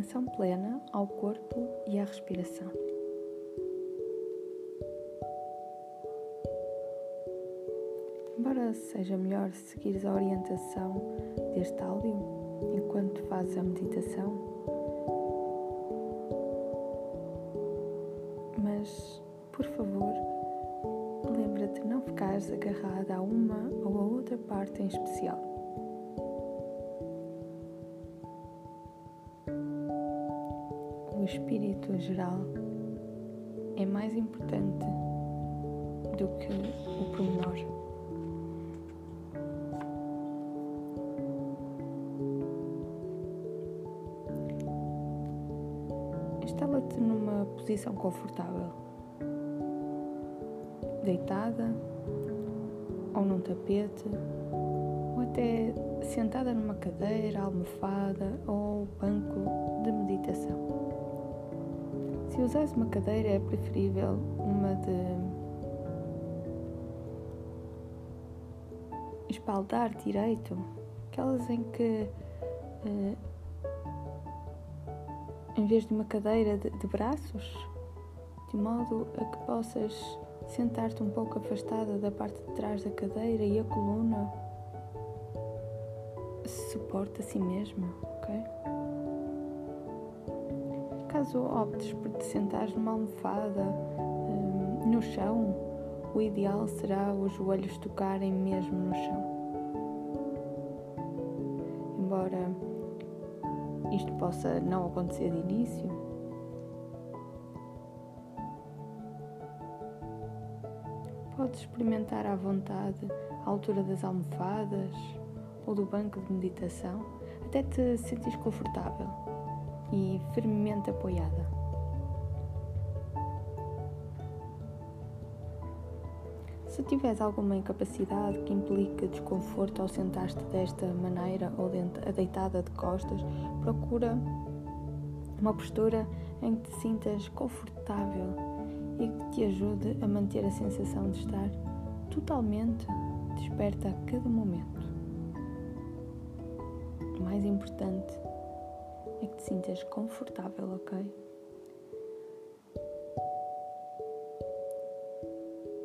atenção plena ao corpo e à respiração. Embora seja melhor seguir a orientação deste áudio enquanto fazes a meditação, mas por favor, lembra-te não ficares agarrada a uma ou a outra parte em especial. Espírito geral é mais importante do que o pormenor. Instala-te numa posição confortável, deitada ou num tapete, ou até sentada numa cadeira, almofada ou banco de meditação. Se usares uma cadeira, é preferível uma de espaldar direito, aquelas em que, uh, em vez de uma cadeira de, de braços, de modo a que possas sentar-te um pouco afastada da parte de trás da cadeira e a coluna suporta a si mesma, ok? Caso optes por te sentares numa almofada, hum, no chão, o ideal será os joelhos tocarem mesmo no chão. Embora isto possa não acontecer de início, podes experimentar à vontade a altura das almofadas ou do banco de meditação até te sentires confortável e firmemente apoiada. Se tiveres alguma incapacidade que implique desconforto ao sentar-te desta maneira ou deitada de costas, procura uma postura em que te sintas confortável e que te ajude a manter a sensação de estar totalmente desperta a cada momento. O mais importante é que te sintas confortável, ok?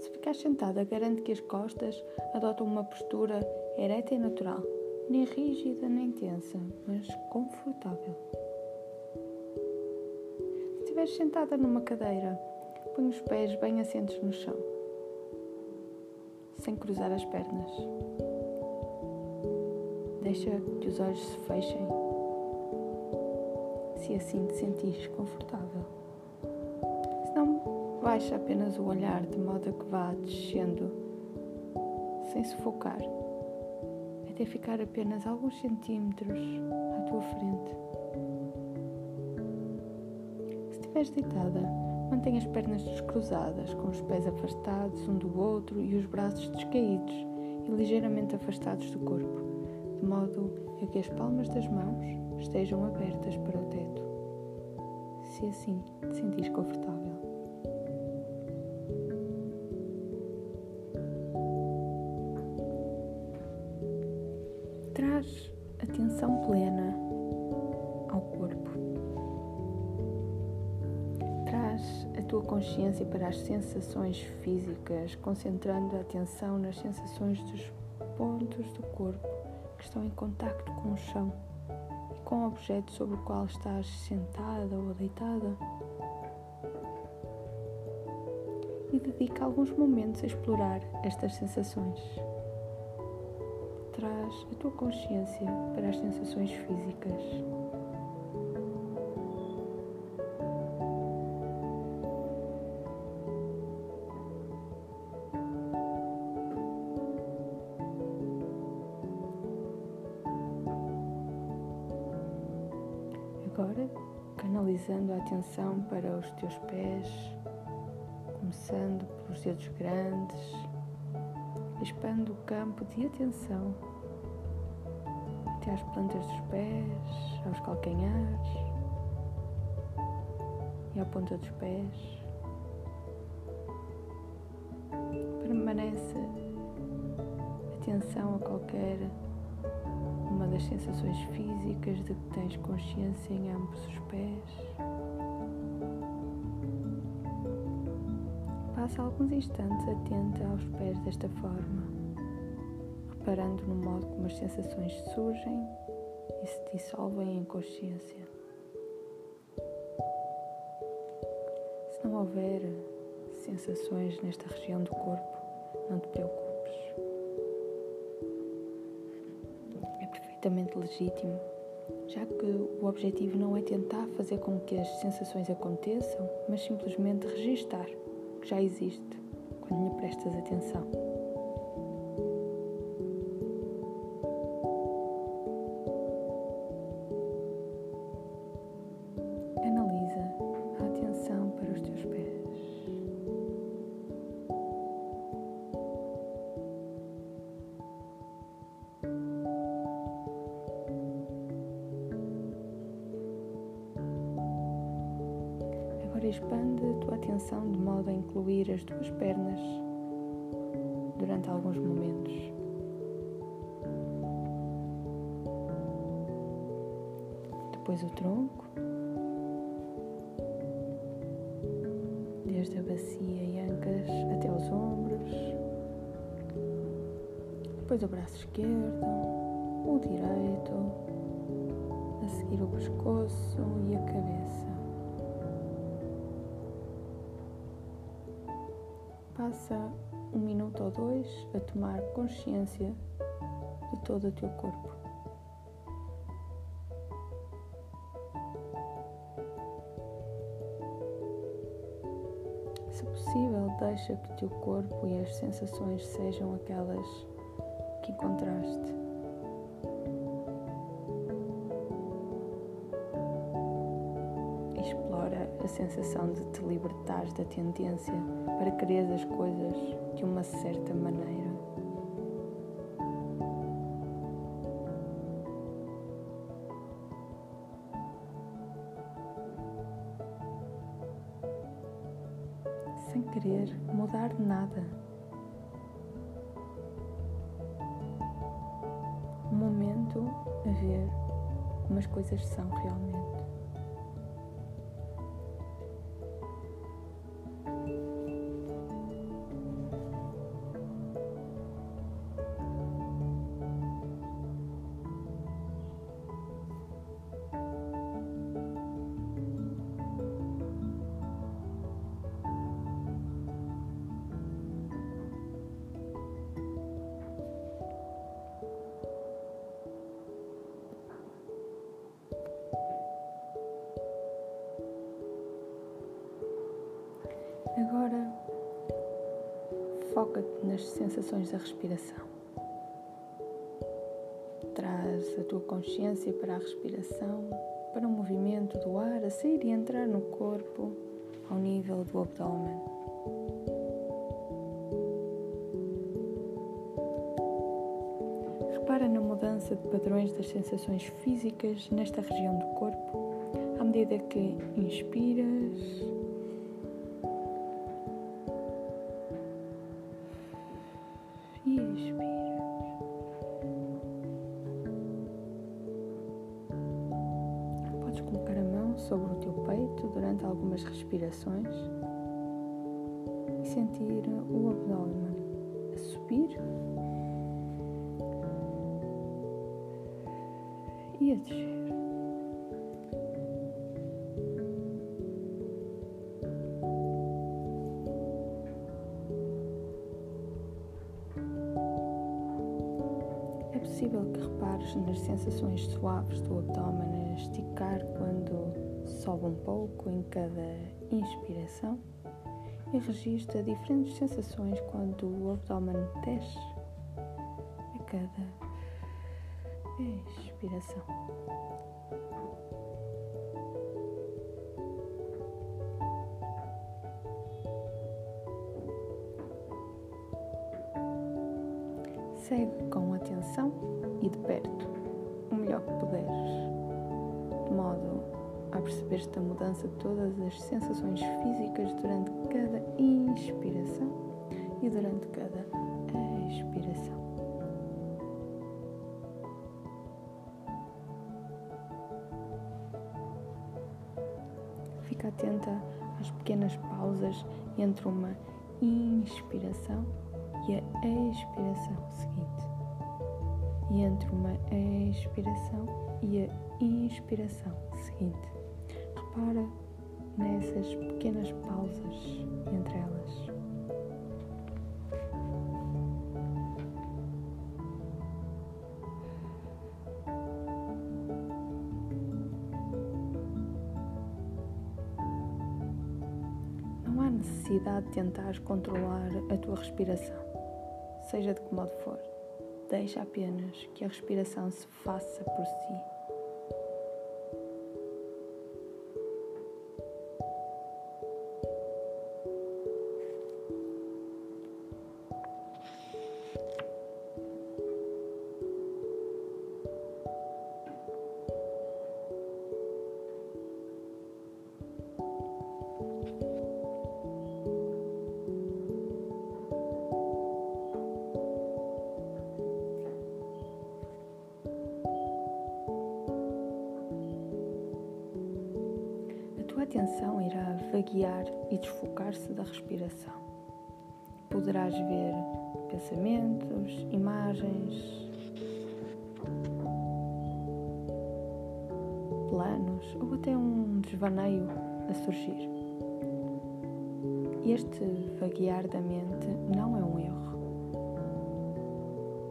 Se ficares sentada, garante que as costas adotam uma postura ereta e natural, nem rígida nem tensa, mas confortável. Se estiveres sentada numa cadeira, põe os pés bem assentos no chão, sem cruzar as pernas. Deixa que os olhos se fechem se assim te sentires confortável. Se não, baixa apenas o olhar de modo a que vá descendo, sem sufocar, até ficar apenas alguns centímetros à tua frente. Se estiveres deitada, mantenha as pernas descruzadas, com os pés afastados um do outro e os braços descaídos e ligeiramente afastados do corpo, de modo a que as palmas das mãos estejam abertas para o teto, se assim te sentires confortável. Traz atenção plena ao corpo. Traz a tua consciência para as sensações físicas, concentrando a atenção nas sensações dos pontos do corpo que estão em contacto com o chão com o objeto sobre o qual estás sentada ou deitada. E dedica alguns momentos a explorar estas sensações. Traz a tua consciência para as sensações físicas. Agora, canalizando a atenção para os teus pés, começando pelos dedos grandes, expande o campo de atenção até às plantas dos pés, aos calcanhares e à ponta dos pés. Permanece atenção a qualquer das sensações físicas de que tens consciência em ambos os pés. Passa alguns instantes atenta aos pés desta forma, reparando no modo como as sensações surgem e se dissolvem em consciência. Se não houver sensações nesta região do corpo, não te preocupes. Perfeitamente legítimo, já que o objetivo não é tentar fazer com que as sensações aconteçam, mas simplesmente registar que já existe quando lhe prestas atenção. De modo a incluir as tuas pernas durante alguns momentos. Depois o tronco, desde a bacia e ancas até os ombros. Depois o braço esquerdo, o direito, a seguir o pescoço e a cabeça. Passa um minuto ou dois a tomar consciência de todo o teu corpo. Se possível, deixa que o teu corpo e as sensações sejam aquelas que encontraste. Sensação de te libertares da tendência para querer as coisas de uma certa maneira. Sem querer mudar nada. Um momento a ver como as coisas são realmente. Agora foca-te nas sensações da respiração. Traz a tua consciência para a respiração, para o movimento do ar a sair e entrar no corpo ao nível do abdômen. Repara na mudança de padrões das sensações físicas nesta região do corpo à medida que inspiras algumas respirações e sentir o abdômen a subir e a descer. É possível que repares nas sensações suaves do abdômen a esticar quando sobe um pouco em cada inspiração e registra diferentes sensações quando o abdômen desce a cada expiração. Segue com atenção e de perto, o melhor que puderes, de modo a perceber esta mudança de todas as sensações físicas durante cada inspiração e durante cada expiração. Fica atenta às pequenas pausas entre uma inspiração e a expiração seguinte. E entre uma expiração e a inspiração seguinte. Repara nessas pequenas pausas entre elas. Não há necessidade de tentar controlar a tua respiração, seja de que modo for. Deixa apenas que a respiração se faça por si. Atenção irá vaguear e desfocar-se da respiração. Poderás ver pensamentos, imagens, planos ou até um desvaneio a surgir. Este vaguear da mente não é um erro.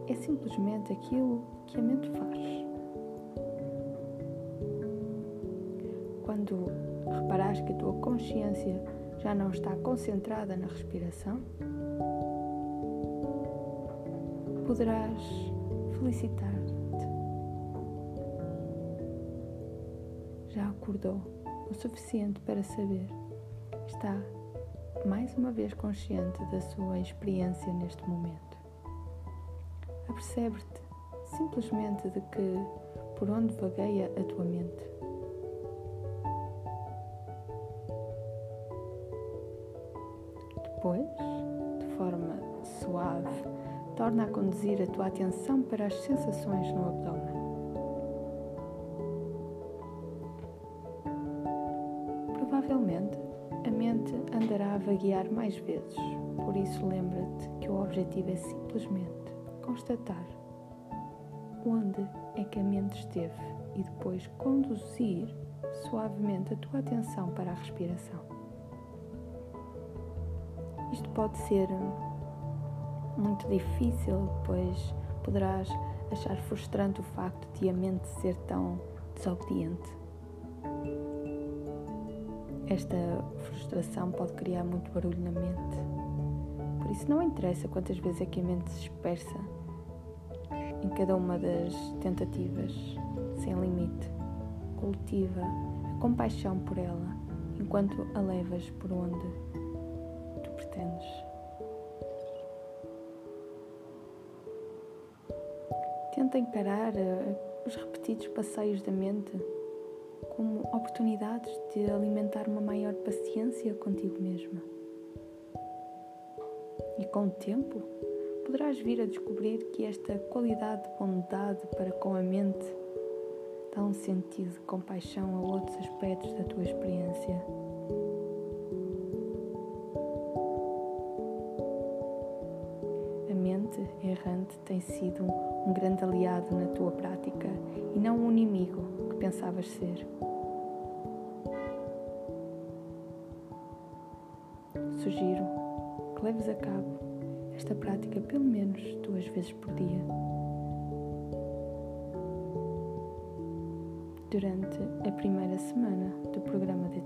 É simplesmente aquilo que a mente faz. Quando reparares que a tua consciência já não está concentrada na respiração, poderás felicitar-te. Já acordou o suficiente para saber. Está mais uma vez consciente da sua experiência neste momento. Apercebe-te simplesmente de que por onde vagueia a tua mente Depois, de forma suave, torna a conduzir a tua atenção para as sensações no abdômen. Provavelmente, a mente andará a vaguear mais vezes, por isso lembra-te que o objetivo é simplesmente constatar onde é que a mente esteve e depois conduzir suavemente a tua atenção para a respiração. Isto pode ser muito difícil, pois poderás achar frustrante o facto de a mente ser tão desobediente. Esta frustração pode criar muito barulho na mente. Por isso, não interessa quantas vezes é que a mente se dispersa em cada uma das tentativas, sem limite. Cultiva a compaixão por ela enquanto a levas por onde Tenta encarar eh, os repetidos passeios da mente como oportunidades de alimentar uma maior paciência contigo mesma. E com o tempo, poderás vir a descobrir que esta qualidade de bondade para com a mente dá um sentido de compaixão a outros aspectos da tua experiência. Tem sido um grande aliado na tua prática e não um inimigo que pensavas ser. Sugiro que leves a cabo esta prática pelo menos duas vezes por dia. Durante a primeira semana do programa de